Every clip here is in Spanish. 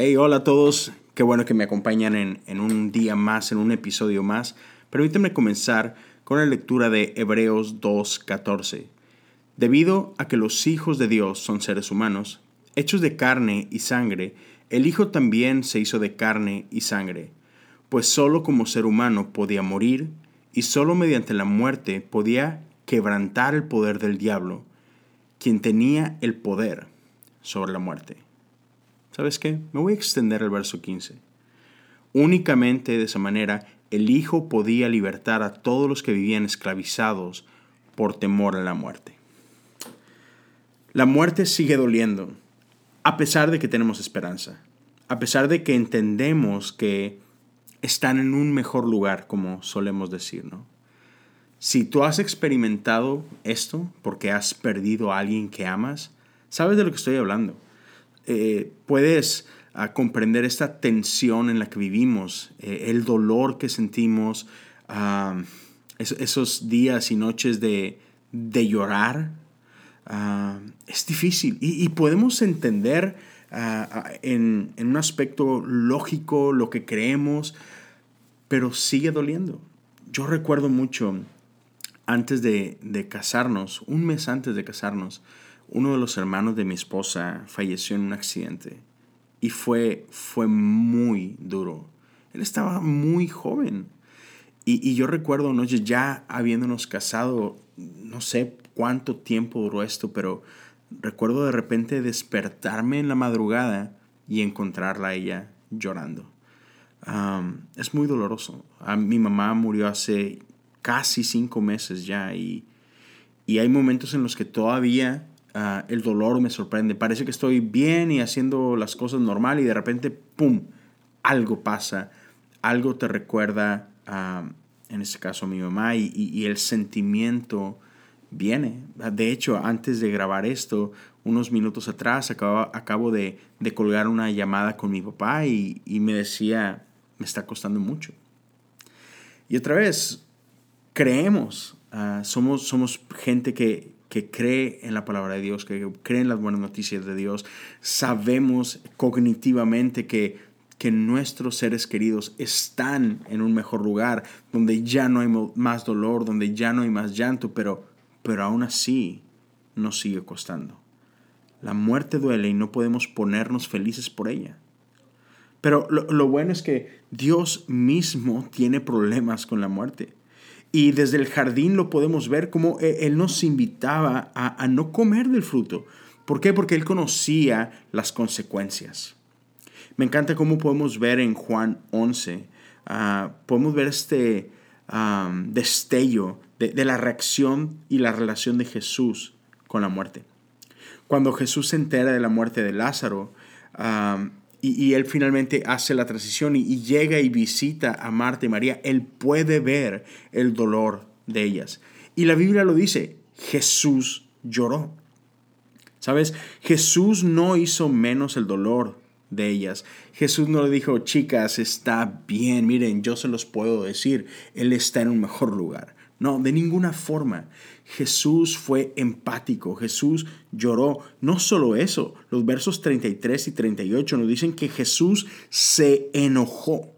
Hey, hola a todos. Qué bueno que me acompañan en, en, un día más, en un episodio más. Permítanme comenzar con la lectura de Hebreos 2.14. Debido a que los hijos de Dios son seres humanos, hechos de carne y sangre, el Hijo también se hizo de carne y sangre, pues sólo como ser humano podía morir y sólo mediante la muerte podía quebrantar el poder del diablo, quien tenía el poder sobre la muerte. ¿Sabes qué? Me voy a extender el verso 15. Únicamente de esa manera el Hijo podía libertar a todos los que vivían esclavizados por temor a la muerte. La muerte sigue doliendo, a pesar de que tenemos esperanza, a pesar de que entendemos que están en un mejor lugar, como solemos decir, ¿no? Si tú has experimentado esto porque has perdido a alguien que amas, sabes de lo que estoy hablando. Eh, puedes ah, comprender esta tensión en la que vivimos, eh, el dolor que sentimos, ah, esos días y noches de, llorar. Ah, es difícil y, podemos entender en, un aspecto lógico lo que creemos, pero sigue doliendo. Yo recuerdo mucho antes de, de casarnos, un mes antes de casarnos, uno de los hermanos de mi esposa falleció en un accidente y fue, fue muy duro. Él estaba muy joven. Y, yo recuerdo noche ya habiéndonos casado, no sé cuánto tiempo duró esto, pero recuerdo de repente despertarme en la madrugada y encontrarla a ella llorando. es muy doloroso. mi mamá murió hace casi cinco meses ya y hay momentos en los que todavía Ah, el dolor me sorprende. Parece que estoy bien y haciendo las cosas normal y de repente, ¡pum!, algo pasa, algo te recuerda, en este caso a mi mamá, y, el sentimiento viene. De hecho, antes de grabar esto, unos minutos atrás, acabo, acabo de, colgar una llamada con mi papá y, me decía, me está costando mucho. Y otra vez, creemos, ah, somos, somos gente que, que cree en la palabra de Dios, que cree en las buenas noticias de Dios, sabemos cognitivamente que, que nuestros seres queridos están en un mejor lugar, donde ya no hay más dolor, donde ya no hay más llanto, pero, pero aún así nos sigue costando. La muerte duele y no podemos ponernos felices por ella. Pero lo, lo bueno es que Dios mismo tiene problemas con la muerte. Y desde el jardín lo podemos ver como e, Él nos invitaba a, no comer del fruto. ¿Por qué? Porque Él conocía las consecuencias. Me encanta cómo podemos ver en Juan 11, ah, podemos ver este destello de, la reacción y la relación de Jesús con la muerte. Cuando Jesús se entera de la muerte de Lázaro, y, él finalmente hace la transición y, llega y visita a Marta y María, él puede ver el dolor de ellas. Y la Biblia lo dice, Jesús lloró. ¿Sabes? Jesús no hizo menos el dolor de ellas. Jesús no le dijo, chicas, está bien, miren, yo se los puedo decir, Él está en un mejor lugar. No, de ninguna forma. Jesús fue empático, Jesús lloró. No solo eso, los versos 33 y 38 nos dicen que Jesús se enojó.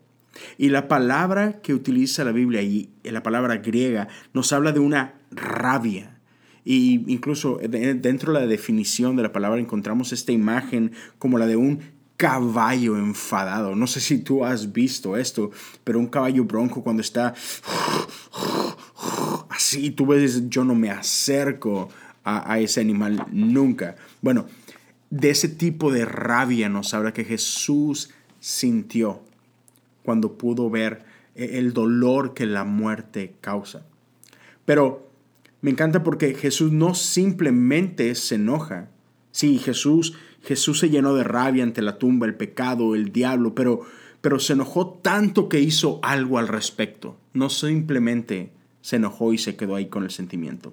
Y la palabra que utiliza la Biblia y la palabra griega nos habla de una rabia. Y incluso dentro de la definición de la palabra encontramos esta imagen como la de un caballo enfadado. No sé si tú has visto esto, pero un caballo bronco cuando está así, tú ves, yo no me acerco a, ese animal nunca. Bueno, de ese tipo de rabia nos habla que Jesús sintió cuando pudo ver e, el dolor que la muerte causa. Pero me encanta porque Jesús no simplemente se enoja. Sí, Jesús, Jesús se llenó de rabia ante la tumba, el pecado, el diablo, pero, pero se enojó tanto que hizo algo al respecto. No simplemente se enojó y se quedó ahí con el sentimiento.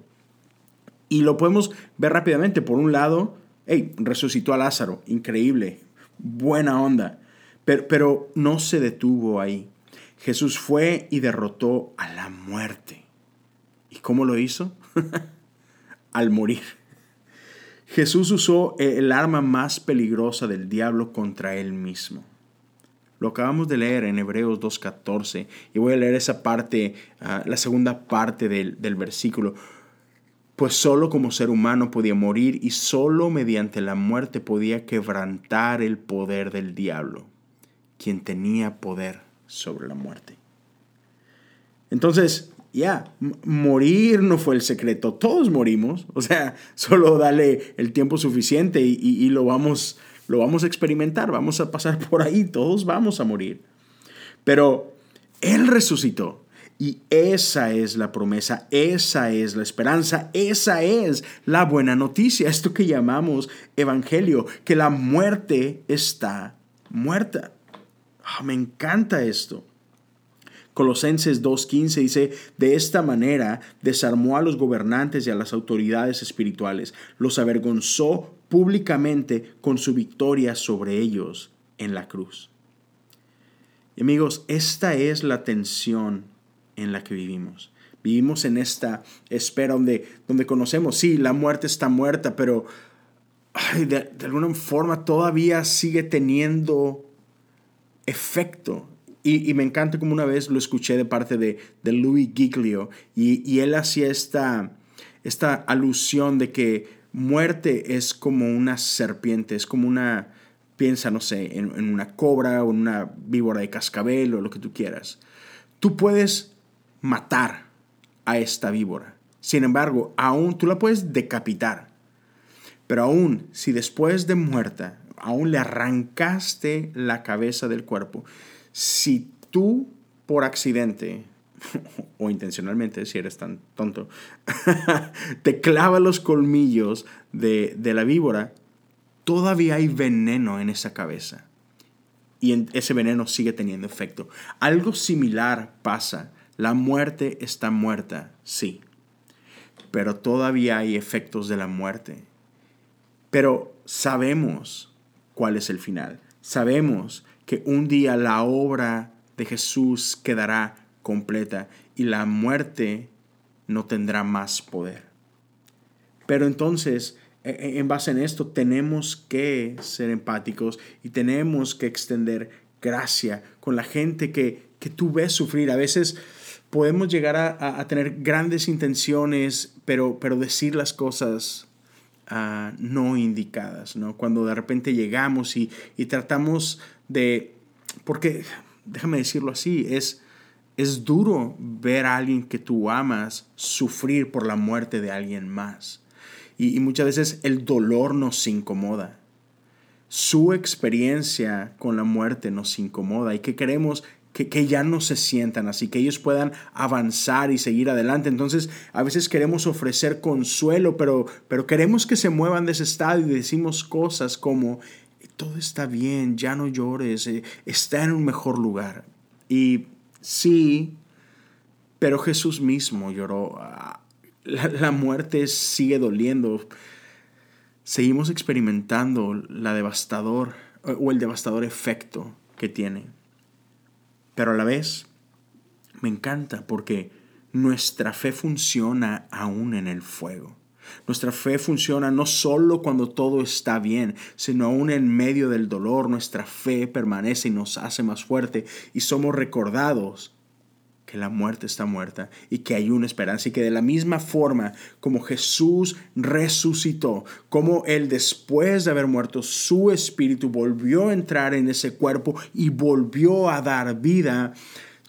Y lo podemos ver rápidamente. Por un lado, hey, resucitó a Lázaro, increíble, buena onda, pero, pero no se detuvo ahí. Jesús fue y derrotó a la muerte. ¿Y cómo lo hizo? Al morir. Jesús usó el arma más peligrosa del diablo contra él mismo. Lo acabamos de leer en Hebreos 2.14 y voy a leer esa parte, ah, la segunda parte del, del versículo. Pues solo como ser humano podía morir y solo mediante la muerte podía quebrantar el poder del diablo, quien tenía poder sobre la muerte. Entonces, ya, morir no fue el secreto, todos morimos, o sea, solo dale el tiempo suficiente y, y lo vamos lo vamos a experimentar, vamos a pasar por ahí, todos vamos a morir. Pero Él resucitó. Y esa es la promesa, esa es la esperanza, esa es la buena noticia, esto que llamamos evangelio, que la muerte está muerta. Ah, me encanta esto. Colosenses 2.15 dice, de esta manera desarmó a los gobernantes y a las autoridades espirituales, los avergonzó públicamente con su victoria sobre ellos en la cruz. amigos, esta es la tensión en la que vivimos. Vivimos en esta espera donde, donde conocemos, sí, la muerte está muerta, pero de, alguna forma todavía sigue teniendo efecto. Y, me encanta como una vez lo escuché de parte de, de Louis Giglio y, y él hacía esta, esta alusión de que muerte es como una serpiente, es como una, piensa, no sé, en, una cobra o en una víbora de cascabel o lo que tú quieras. Tú puedes matar a esta víbora. Sin embargo, aún tú la puedes decapitar. Pero aún si después de muerta, aún le arrancaste la cabeza del cuerpo, si tú por accidente o intencionalmente, si eres tan tonto, te clava los colmillos de, la víbora, todavía hay veneno en esa cabeza. Y ese veneno sigue teniendo efecto. Algo similar pasa. La muerte está muerta, sí. Pero todavía hay efectos de la muerte. Pero sabemos cuál es el final. Sabemos que un día la obra de Jesús quedará completa y la muerte no tendrá más poder. Pero entonces, e, e, en base en esto, tenemos que ser empáticos y tenemos que extender gracia con la gente que, tú ves sufrir. A veces podemos llegar a, tener grandes intenciones, pero, pero decir las cosas ah, no indicadas, ¿no? Cuando de repente llegamos y, y tratamos de, porque, déjame decirlo así, es es duro ver a alguien que tú amas sufrir por la muerte de alguien más. Y, muchas veces el dolor nos incomoda. Su experiencia con la muerte nos incomoda y que queremos que, que, ya no se sientan así, que ellos puedan avanzar y seguir adelante. Entonces, a veces queremos ofrecer consuelo, pero, pero queremos que se muevan de ese estado y decimos cosas como, todo está bien, ya no llores, eh, está en un mejor lugar. Y Sí, pero Jesús mismo lloró. Ah, la, muerte sigue doliendo. Seguimos experimentando la devastador o el devastador efecto que tiene. Pero a la vez me encanta porque nuestra fe funciona aún en el fuego. Nuestra fe funciona no solo cuando todo está bien, sino aún en medio del dolor. Nuestra fe permanece y nos hace más fuerte y somos recordados que la muerte está muerta y que hay una esperanza y que de la misma forma como Jesús resucitó, como Él después de haber muerto, su espíritu volvió a entrar en ese cuerpo y volvió a dar vida,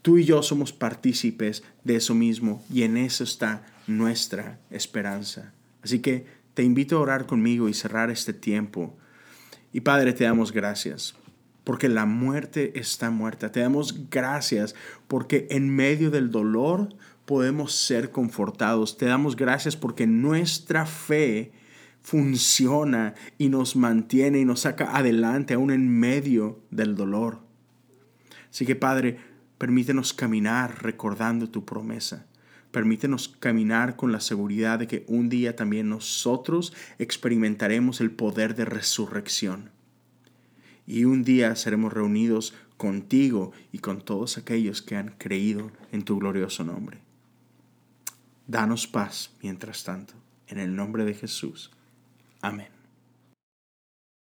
tú y yo somos partícipes de eso mismo y en eso está nuestra esperanza. Así que te invito a orar conmigo y cerrar este tiempo. Y Padre, te damos gracias porque la muerte está muerta. Te damos gracias porque en medio del dolor podemos ser confortados. Te damos gracias porque nuestra fe funciona y nos mantiene y nos saca adelante aún en medio del dolor. Así que Padre, permítenos caminar recordando tu promesa. Permítenos caminar con la seguridad de que un día también nosotros experimentaremos el poder de resurrección. Y un día seremos reunidos contigo y con todos aquellos que han creído en tu glorioso nombre. Danos paz mientras tanto, en el nombre de Jesús. Amén.